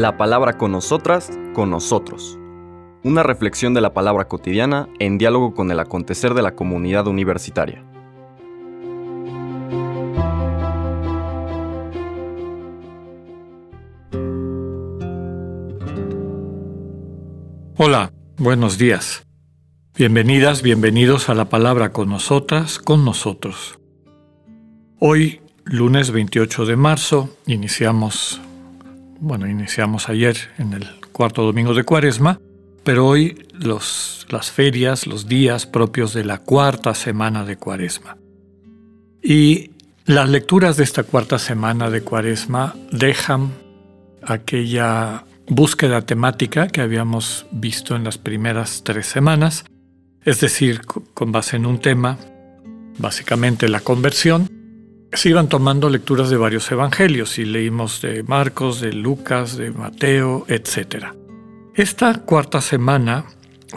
La palabra con nosotras, con nosotros. Una reflexión de la palabra cotidiana en diálogo con el acontecer de la comunidad universitaria. Hola, buenos días. Bienvenidas, bienvenidos a la palabra con nosotras, con nosotros. Hoy, lunes 28 de marzo, iniciamos, bueno, iniciamos ayer en el cuarto domingo de Cuaresma, pero hoy los, las ferias, los días propios de la cuarta semana de Cuaresma. Y las lecturas de esta cuarta semana de Cuaresma dejan aquella búsqueda temática que habíamos visto en las primeras tres semanas, es decir, con base en un tema, básicamente la conversión, se iban tomando lecturas de varios evangelios y leímos de Marcos, de Lucas, de Mateo, etc. Esta cuarta semana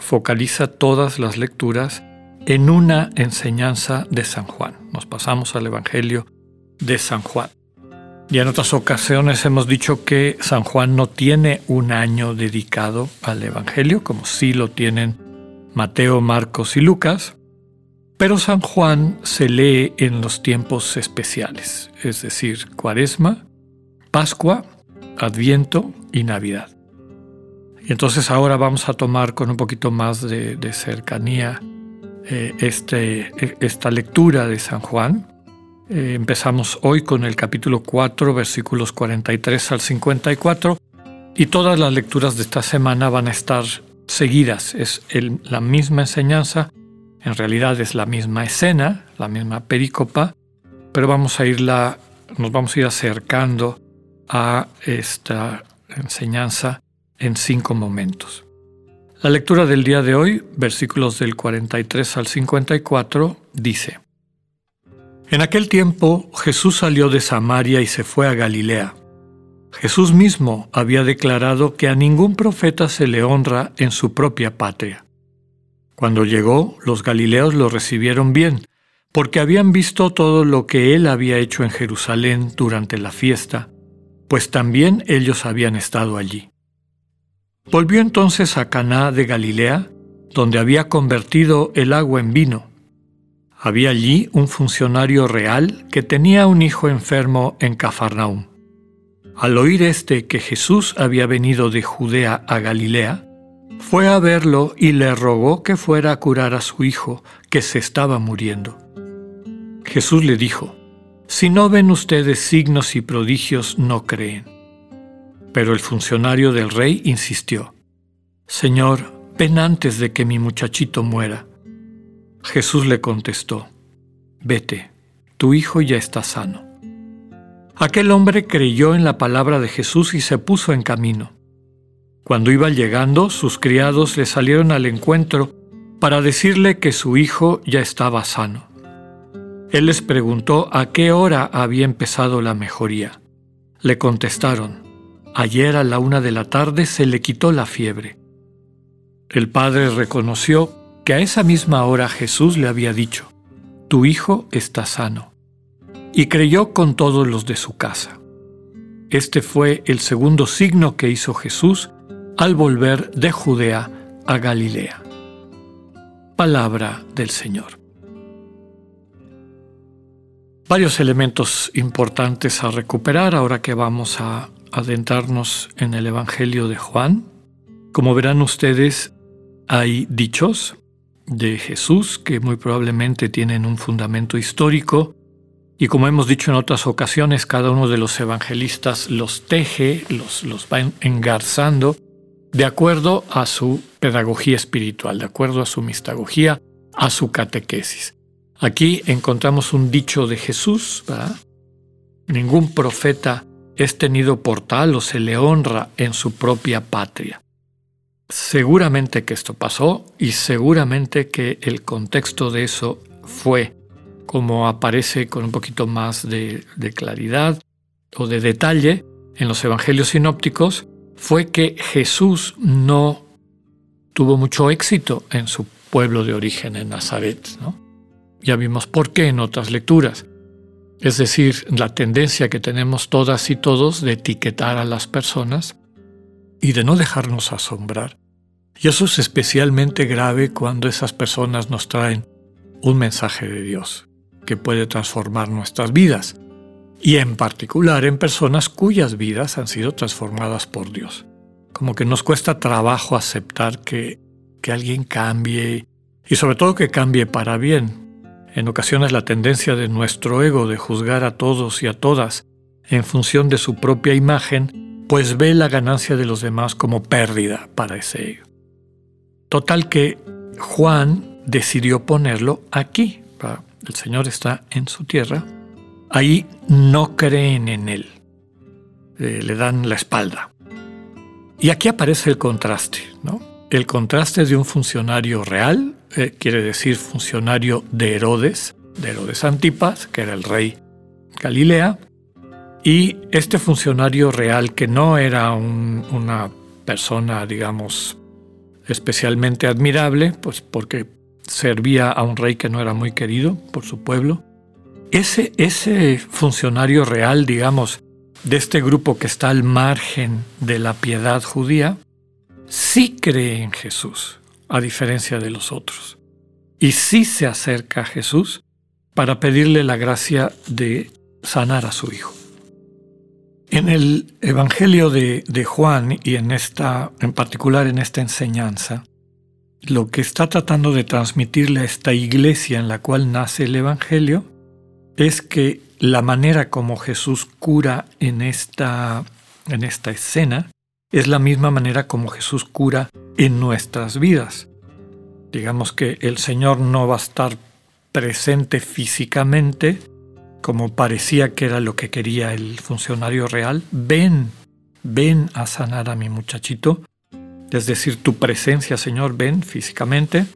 focaliza todas las lecturas en una enseñanza de San Juan. Nos pasamos al Evangelio de San Juan. Y en otras ocasiones hemos dicho que San Juan no tiene un año dedicado al Evangelio, como sí lo tienen Mateo, Marcos y Lucas, pero San Juan se lee en los tiempos especiales, es decir, Cuaresma, Pascua, Adviento y Navidad. Y entonces ahora vamos a tomar con un poquito más de, cercanía eh, este, esta lectura de San Juan, eh, empezamos hoy con el capítulo 4, versículos 43 al 54, y todas las lecturas de esta semana van a estar seguidas. Es la misma enseñanza, en realidad es la misma escena, la misma pericopa, pero vamos a irla, nos vamos a ir acercando a esta enseñanza en cinco momentos. La lectura del día de hoy, versículos del 43 al 54, dice, en aquel tiempo Jesús salió de Samaria y se fue a Galilea. Jesús mismo había declarado que a ningún profeta se le honra en su propia patria. Cuando llegó, los galileos lo recibieron bien, porque habían visto todo lo que él había hecho en Jerusalén durante la fiesta, pues también ellos habían estado allí. Volvió entonces a Caná de Galilea, donde había convertido el agua en vino. Había allí un funcionario real que tenía un hijo enfermo en Cafarnaúm. Al oír este que Jesús había venido de Judea a Galilea, fue a verlo y le rogó que fuera a curar a su hijo, que se estaba muriendo. Jesús le dijo, Si no ven ustedes signos y prodigios, no creen. Pero el funcionario del rey insistió, Señor, ven antes de que mi muchachito muera. Jesús le contestó, Vete, tu hijo ya está sano. Aquel hombre creyó en la palabra de Jesús y se puso en camino. Cuando iba llegando, sus criados le salieron al encuentro para decirle que su hijo ya estaba sano. Él les preguntó a qué hora había empezado la mejoría. Le contestaron, ayer a la una de la tarde se le quitó la fiebre. El padre reconoció que a esa misma hora Jesús le había dicho, Tu hijo está sano. Y creyó con todos los de su casa. Este fue el segundo signo que hizo Jesús al volver de Judea a Galilea. Palabra del Señor. Varios elementos importantes a recuperar ahora que vamos a adentrarnos en el Evangelio de Juan. Como verán ustedes, hay dichos, de Jesús, que muy probablemente tienen un fundamento histórico, y como hemos dicho en otras ocasiones, cada uno de los evangelistas los teje, los, los va engarzando de acuerdo a su pedagogía espiritual, de acuerdo a su mistagogía, a su catequesis. Aquí encontramos un dicho de Jesús. Ningún profeta es tenido por tal o se le honra en su propia patria. Seguramente que esto pasó y seguramente que el contexto de eso fue, como aparece con un poquito más de, claridad o de detalle en los evangelios sinópticos, fue que Jesús no tuvo mucho éxito en su pueblo de origen, en Nazaret. Ya vimos por qué en otras lecturas. Es decir, la tendencia que tenemos todas y todos de etiquetar a las personas y de no dejarnos asombrar. Y eso es especialmente grave cuando esas personas nos traen un mensaje de Dios que puede transformar nuestras vidas, y en particular en personas cuyas vidas han sido transformadas por Dios. Como que nos cuesta trabajo aceptar que, que alguien cambie y sobre todo que cambie para bien. En ocasiones la tendencia de nuestro ego de juzgar a todos y a todas en función de su propia imagen, pues ve la ganancia de los demás como pérdida para ese ego. Total que Juan decidió ponerlo aquí. El Señor está en su tierra. Ahí no creen en Él. Eh, le dan la espalda. Y aquí aparece el contraste, ¿no? El contraste de un funcionario real, eh, quiere decir funcionario de Herodes, de Herodes Antipas, que era el rey Galilea, y este funcionario real que no era una persona, digamos, especialmente admirable, pues porque servía a un rey que no era muy querido por su pueblo. Ese, ese funcionario real, digamos, de este grupo que está al margen de la piedad judía, sí cree en Jesús, a diferencia de los otros. Y sí se acerca a Jesús para pedirle la gracia de sanar a su hijo. En el Evangelio de, Juan y en esta, en particular en esta enseñanza, lo que está tratando de transmitirle a esta iglesia en la cual nace el Evangelio es que la manera como Jesús cura en esta, en esta escena es la misma manera como Jesús cura en nuestras vidas. Digamos que el Señor no va a estar presente físicamente, como parecía que era lo que quería el funcionario real, ven, ven a sanar a mi muchachito, es decir, tu presencia, Señor, ven físicamente.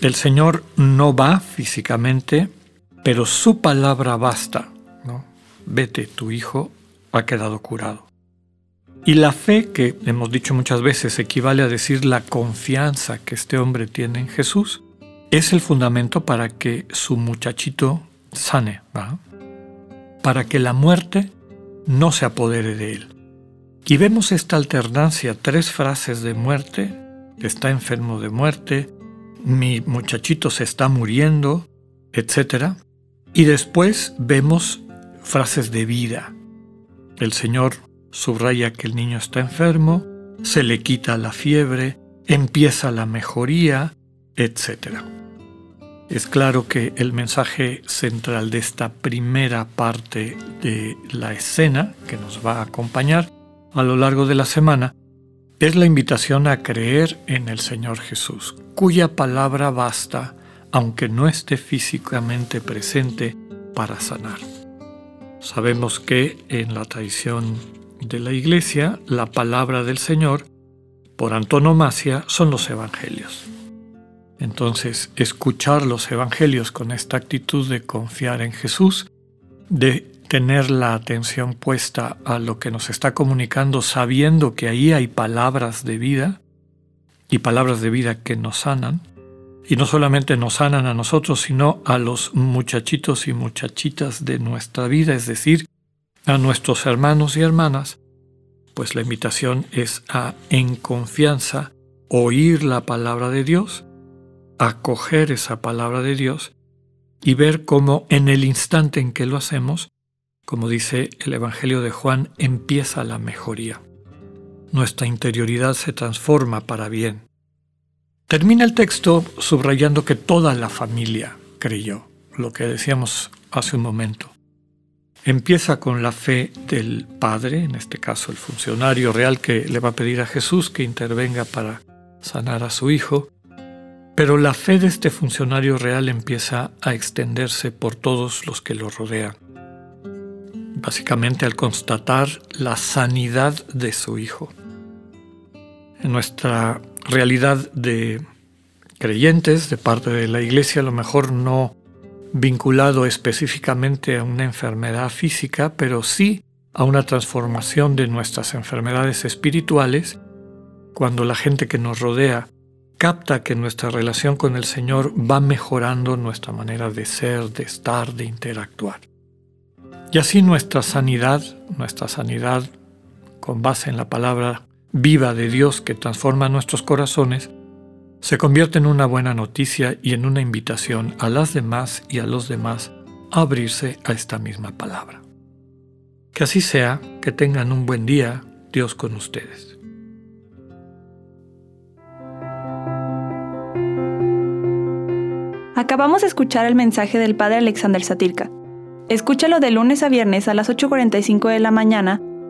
El Señor no va físicamente, pero su palabra basta. ¿no? Vete, tu hijo ha quedado curado. Y la fe, que hemos dicho muchas veces, equivale a decir la confianza que este hombre tiene en Jesús, es el fundamento para que su muchachito sane, para que la muerte no se apodere de él. Y vemos esta alternancia, tres frases de muerte, está enfermo de muerte, mi muchachito se está muriendo, etc. Y después vemos frases de vida. El Señor subraya que el niño está enfermo, se le quita la fiebre, empieza la mejoría, etc. Es claro que el mensaje central de esta primera parte de la escena que nos va a acompañar a lo largo de la semana es la invitación a creer en el Señor Jesús, cuya palabra basta, aunque no esté físicamente presente, para sanar. Sabemos que en la tradición de la Iglesia, la palabra del Señor, por antonomasia, son los Evangelios. Entonces, escuchar los evangelios con esta actitud de confiar en Jesús, de tener la atención puesta a lo que nos está comunicando, sabiendo que ahí hay palabras de vida y palabras de vida que nos sanan, y no solamente nos sanan a nosotros, sino a los muchachitos y muchachitas de nuestra vida, es decir, a nuestros hermanos y hermanas, pues la invitación es a, en confianza, oír la palabra de Dios, acoger esa palabra de Dios y ver cómo en el instante en que lo hacemos, como dice el Evangelio de Juan, empieza la mejoría. Nuestra interioridad se transforma para bien. Termina el texto subrayando que toda la familia creyó, lo que decíamos hace un momento. Empieza con la fe del Padre, en este caso el funcionario real que le va a pedir a Jesús que intervenga para sanar a su hijo, pero la fe de este funcionario real empieza a extenderse por todos los que lo rodean, básicamente al constatar la sanidad de su hijo. En nuestra realidad de creyentes, de parte de la iglesia, a lo mejor no vinculado específicamente a una enfermedad física, pero sí a una transformación de nuestras enfermedades espirituales, cuando la gente que nos rodea capta que nuestra relación con el Señor va mejorando nuestra manera de ser, de estar, de interactuar. Y así nuestra sanidad, nuestra sanidad con base en la palabra viva de Dios que transforma nuestros corazones, se convierte en una buena noticia y en una invitación a las demás y a los demás a abrirse a esta misma palabra. Que así sea, que tengan un buen día, Dios con ustedes. Acabamos de escuchar el mensaje del Padre Alexander Satirka. Escúchalo de lunes a viernes a las 8.45 de la mañana